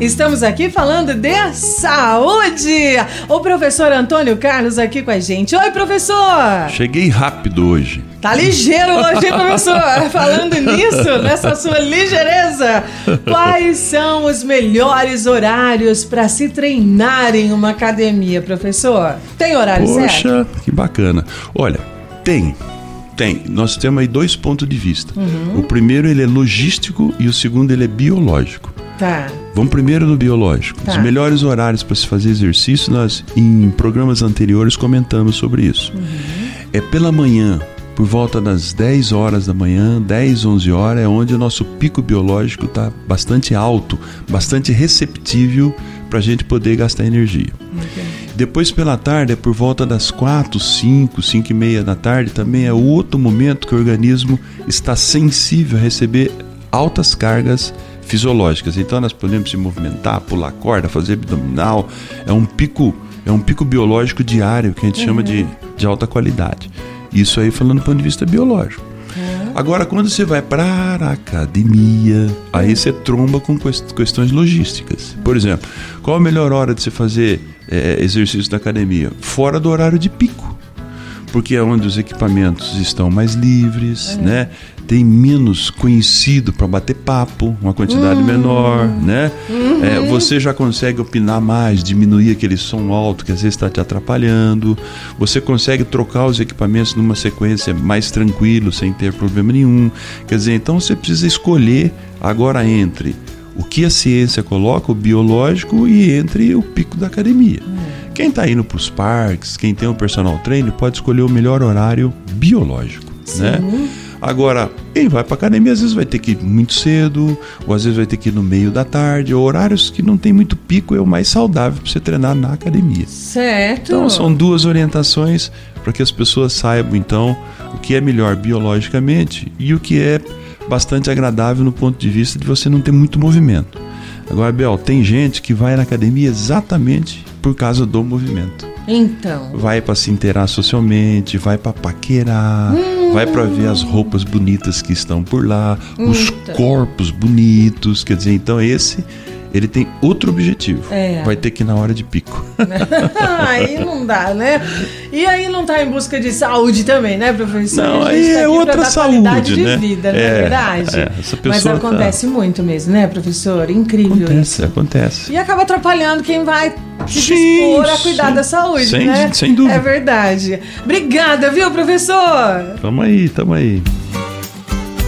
Estamos aqui falando de saúde. O professor Antônio Carlos aqui com a gente. Oi, professor! Cheguei rápido hoje. Tá ligeiro hoje, hein, professor? Falando nisso, nessa sua ligeireza, quais são os melhores horários para se treinar em uma academia, professor? Tem horário Poxa, certo? que bacana. Olha, tem. Tem. Nós temos aí dois pontos de vista. Uhum. O primeiro ele é logístico e o segundo ele é biológico. Tá. Vamos primeiro no biológico. Tá. Os melhores horários para se fazer exercício, nós em programas anteriores comentamos sobre isso. Uhum. É pela manhã, por volta das 10 horas da manhã, 10, 11 horas, é onde o nosso pico biológico está bastante alto, bastante receptível para a gente poder gastar energia. Depois pela tarde, é por volta das 4, 5, 5 e meia da tarde, também é outro momento que o organismo está sensível a receber altas cargas fisiológicas. Então nós podemos se movimentar, pular corda, fazer abdominal. É um pico, é um pico biológico diário que a gente chama de, de alta qualidade. Isso aí falando do ponto de vista biológico. Agora, quando você vai para a academia, aí você tromba com quest- questões logísticas. Por exemplo, qual a melhor hora de você fazer eh, exercício da academia? Fora do horário de pico. Porque é onde os equipamentos estão mais livres, né? Tem menos conhecido para bater papo, uma quantidade menor, né? É, você já consegue opinar mais, diminuir aquele som alto que às vezes está te atrapalhando. Você consegue trocar os equipamentos numa sequência mais tranquilo, sem ter problema nenhum. Quer dizer, então você precisa escolher agora entre o que a ciência coloca, o biológico, e entre o pico da academia. Quem está indo para os parques, quem tem um personal trainer, pode escolher o melhor horário biológico, né? Agora, quem vai para academia às vezes vai ter que ir muito cedo, ou às vezes vai ter que ir no meio da tarde, ou horários que não tem muito pico é o mais saudável para você treinar na academia. Certo. Então são duas orientações para que as pessoas saibam então o que é melhor biologicamente e o que é bastante agradável no ponto de vista de você não ter muito movimento. Agora, Bel, tem gente que vai na academia exatamente por causa do movimento. Então. Vai para se inteirar socialmente, vai para paquerar, vai para ver as roupas bonitas que estão por lá, os Então. corpos bonitos, quer dizer, então esse ele tem outro objetivo. É. Vai ter que ir na hora de pico. aí não dá, né? E aí não tá em busca de saúde também, né, professor? Não, gente aí tá é outra dar qualidade saúde, de né? vida, não é, É, verdade? é, Mas tá- acontece muito mesmo, né, professor? Incrível Acontece, isso. acontece. E acaba atrapalhando quem vai se Sim, dispor a cuidar sim. da saúde, Sem- né? sem dúvida. É verdade. Obrigada, viu, professor? Tamo aí, tamo aí.